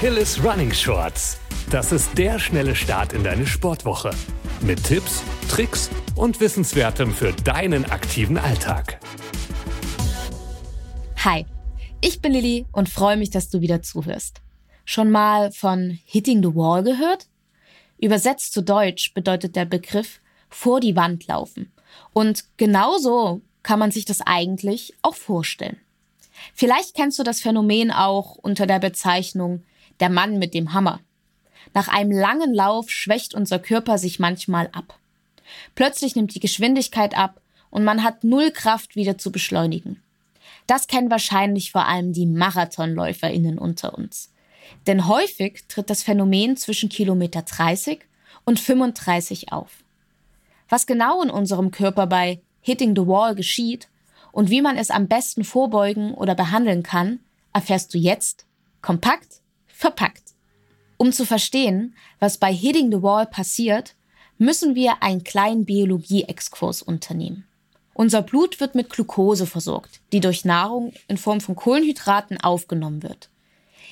Achilles Running Shorts. Das ist der schnelle Start in deine Sportwoche. Mit Tipps, Tricks und Wissenswertem für deinen aktiven Alltag. Hi, ich bin Lilly und freue mich, dass du wieder zuhörst. Schon mal von Hitting the Wall gehört? Übersetzt zu Deutsch bedeutet der Begriff vor die Wand laufen. Und genauso kann man sich das eigentlich auch vorstellen. Vielleicht kennst du das Phänomen auch unter der Bezeichnung der Mann mit dem Hammer. Nach einem langen Lauf schwächt unser Körper sich manchmal ab. Plötzlich nimmt die Geschwindigkeit ab und man hat null Kraft wieder zu beschleunigen. Das kennen wahrscheinlich vor allem die Marathonläuferinnen unter uns. Denn häufig tritt das Phänomen zwischen Kilometer 30 und 35 auf. Was genau in unserem Körper bei Hitting the Wall geschieht und wie man es am besten vorbeugen oder behandeln kann, erfährst du jetzt kompakt verpackt. Um zu verstehen, was bei Hitting the Wall passiert, müssen wir einen kleinen Biologie-Exkurs unternehmen. Unser Blut wird mit Glucose versorgt, die durch Nahrung in Form von Kohlenhydraten aufgenommen wird.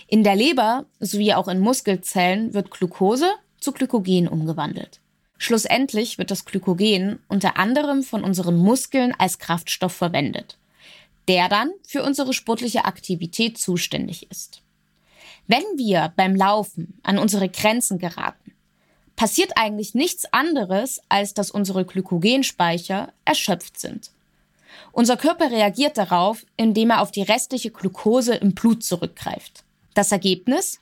In der Leber sowie auch in Muskelzellen wird Glucose zu Glykogen umgewandelt. Schlussendlich wird das Glykogen unter anderem von unseren Muskeln als Kraftstoff verwendet, der dann für unsere sportliche Aktivität zuständig ist. Wenn wir beim Laufen an unsere Grenzen geraten, passiert eigentlich nichts anderes, als dass unsere Glykogenspeicher erschöpft sind. Unser Körper reagiert darauf, indem er auf die restliche Glucose im Blut zurückgreift. Das Ergebnis?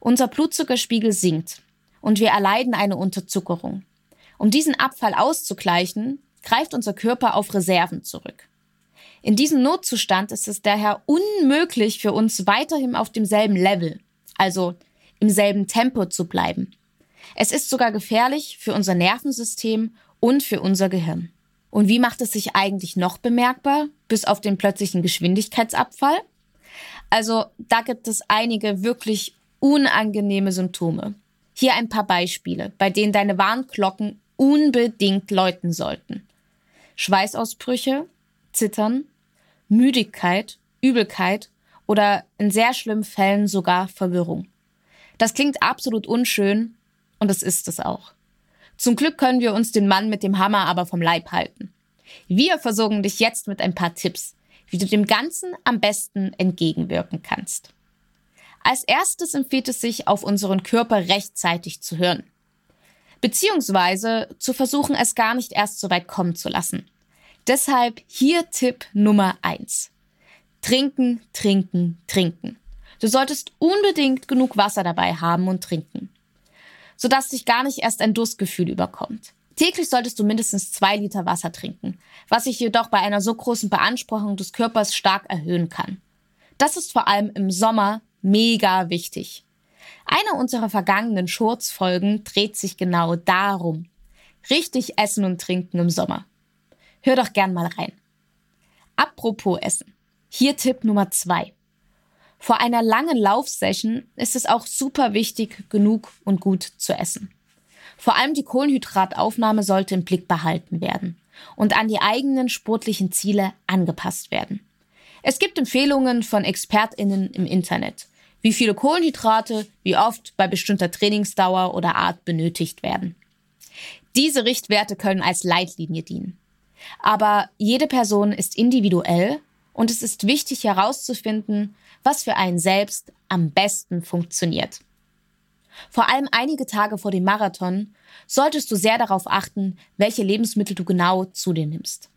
Unser Blutzuckerspiegel sinkt und wir erleiden eine Unterzuckerung. Um diesen Abfall auszugleichen, greift unser Körper auf Reserven zurück. In diesem Notzustand ist es daher unmöglich für uns weiterhin auf demselben Level, also im selben Tempo zu bleiben. Es ist sogar gefährlich für unser Nervensystem und für unser Gehirn. Und wie macht es sich eigentlich noch bemerkbar, bis auf den plötzlichen Geschwindigkeitsabfall? Also da gibt es einige wirklich unangenehme Symptome. Hier ein paar Beispiele, bei denen deine Warnglocken unbedingt läuten sollten. Schweißausbrüche, Zittern, Müdigkeit, Übelkeit oder in sehr schlimmen Fällen sogar Verwirrung. Das klingt absolut unschön und es ist es auch. Zum Glück können wir uns den Mann mit dem Hammer aber vom Leib halten. Wir versorgen dich jetzt mit ein paar Tipps, wie du dem Ganzen am besten entgegenwirken kannst. Als erstes empfiehlt es sich, auf unseren Körper rechtzeitig zu hören beziehungsweise zu versuchen, es gar nicht erst so weit kommen zu lassen. Deshalb hier Tipp Nummer eins: Trinken, trinken, trinken. Du solltest unbedingt genug Wasser dabei haben und trinken, sodass dich gar nicht erst ein Durstgefühl überkommt. Täglich solltest du mindestens zwei Liter Wasser trinken, was sich jedoch bei einer so großen Beanspruchung des Körpers stark erhöhen kann. Das ist vor allem im Sommer mega wichtig. Eine unserer vergangenen Shorts-Folgen dreht sich genau darum. Richtig essen und trinken im Sommer. Hör doch gern mal rein. Apropos Essen. Hier Tipp Nummer zwei. Vor einer langen Laufsession ist es auch super wichtig, genug und gut zu essen. Vor allem die Kohlenhydrataufnahme sollte im Blick behalten werden und an die eigenen sportlichen Ziele angepasst werden. Es gibt Empfehlungen von ExpertInnen im Internet wie viele Kohlenhydrate, wie oft bei bestimmter Trainingsdauer oder Art benötigt werden. Diese Richtwerte können als Leitlinie dienen. Aber jede Person ist individuell und es ist wichtig herauszufinden, was für einen selbst am besten funktioniert. Vor allem einige Tage vor dem Marathon solltest du sehr darauf achten, welche Lebensmittel du genau zu dir nimmst.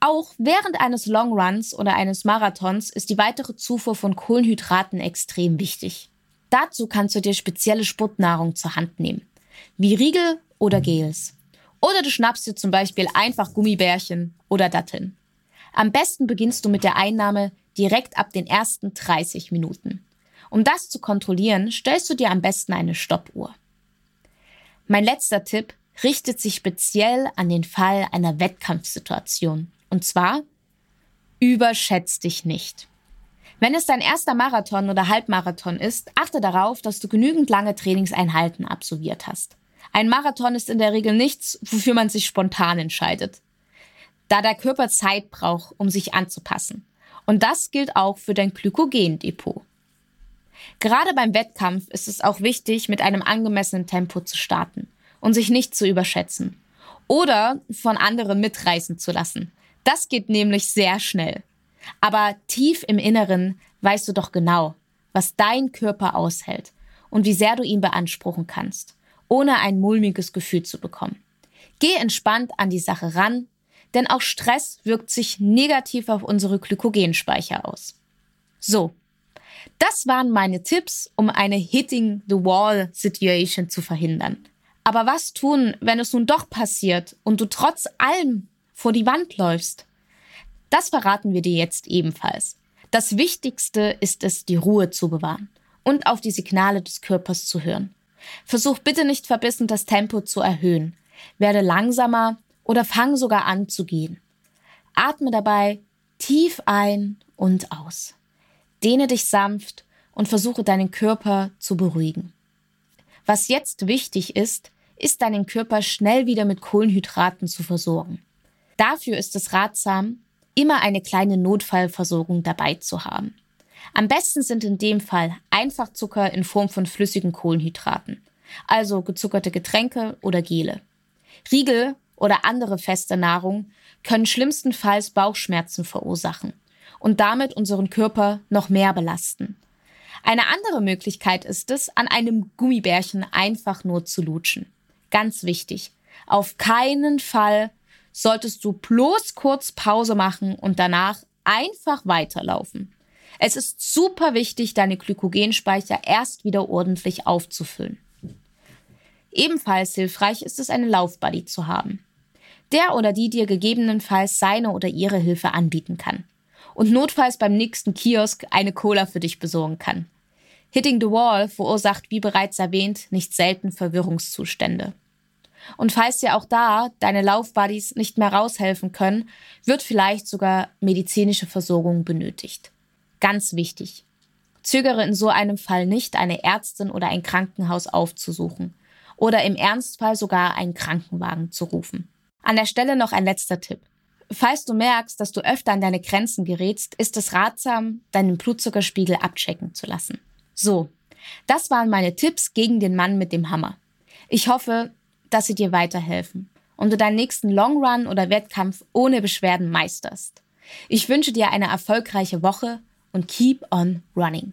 Auch während eines Longruns oder eines Marathons ist die weitere Zufuhr von Kohlenhydraten extrem wichtig. Dazu kannst du dir spezielle Sportnahrung zur Hand nehmen, wie Riegel oder Gels. Oder du schnappst dir zum Beispiel einfach Gummibärchen oder Datteln. Am besten beginnst du mit der Einnahme direkt ab den ersten 30 Minuten. Um das zu kontrollieren, stellst du dir am besten eine Stoppuhr. Mein letzter Tipp richtet sich speziell an den Fall einer Wettkampfsituation. Und zwar, überschätz dich nicht. Wenn es dein erster Marathon oder Halbmarathon ist, achte darauf, dass du genügend lange Trainingseinheiten absolviert hast. Ein Marathon ist in der Regel nichts, wofür man sich spontan entscheidet, da der Körper Zeit braucht, um sich anzupassen. Und das gilt auch für dein Glykogendepot. Gerade beim Wettkampf ist es auch wichtig, mit einem angemessenen Tempo zu starten und sich nicht zu überschätzen. Oder von anderen mitreißen zu lassen. Das geht nämlich sehr schnell. Aber tief im Inneren weißt du doch genau, was dein Körper aushält und wie sehr du ihn beanspruchen kannst, ohne ein mulmiges Gefühl zu bekommen. Geh entspannt an die Sache ran, denn auch Stress wirkt sich negativ auf unsere Glykogenspeicher aus. So, das waren meine Tipps, um eine Hitting the Wall Situation zu verhindern. Aber was tun, wenn es nun doch passiert und du trotz allem vor die Wand läufst? Das verraten wir dir jetzt ebenfalls. Das Wichtigste ist es, die Ruhe zu bewahren und auf die Signale des Körpers zu hören. Versuch bitte nicht verbissen, das Tempo zu erhöhen. Werde langsamer oder fang sogar an zu gehen. Atme dabei tief ein und aus. Dehne dich sanft und versuche deinen Körper zu beruhigen. Was jetzt wichtig ist, ist deinen Körper schnell wieder mit Kohlenhydraten zu versorgen. Dafür ist es ratsam, immer eine kleine Notfallversorgung dabei zu haben. Am besten sind in dem Fall Einfachzucker in Form von flüssigen Kohlenhydraten, also gezuckerte Getränke oder Gele. Riegel oder andere feste Nahrung können schlimmstenfalls Bauchschmerzen verursachen und damit unseren Körper noch mehr belasten. Eine andere Möglichkeit ist es, an einem Gummibärchen einfach nur zu lutschen. Ganz wichtig. Auf keinen Fall solltest du bloß kurz Pause machen und danach einfach weiterlaufen. Es ist super wichtig, deine Glykogenspeicher erst wieder ordentlich aufzufüllen. Ebenfalls hilfreich ist es, eine Laufbuddy zu haben. Der oder die dir gegebenenfalls seine oder ihre Hilfe anbieten kann und notfalls beim nächsten Kiosk eine Cola für dich besorgen kann. Hitting the Wall verursacht, wie bereits erwähnt, nicht selten Verwirrungszustände. Und falls dir auch da deine Laufbuddies nicht mehr raushelfen können, wird vielleicht sogar medizinische Versorgung benötigt. Ganz wichtig. Zögere in so einem Fall nicht, eine Ärztin oder ein Krankenhaus aufzusuchen oder im Ernstfall sogar einen Krankenwagen zu rufen. An der Stelle noch ein letzter Tipp. Falls du merkst, dass du öfter an deine Grenzen gerätst, ist es ratsam, deinen Blutzuckerspiegel abchecken zu lassen. So, das waren meine Tipps gegen den Mann mit dem Hammer. Ich hoffe, dass sie dir weiterhelfen und du deinen nächsten Long Run oder Wettkampf ohne Beschwerden meisterst. Ich wünsche dir eine erfolgreiche Woche und keep on running.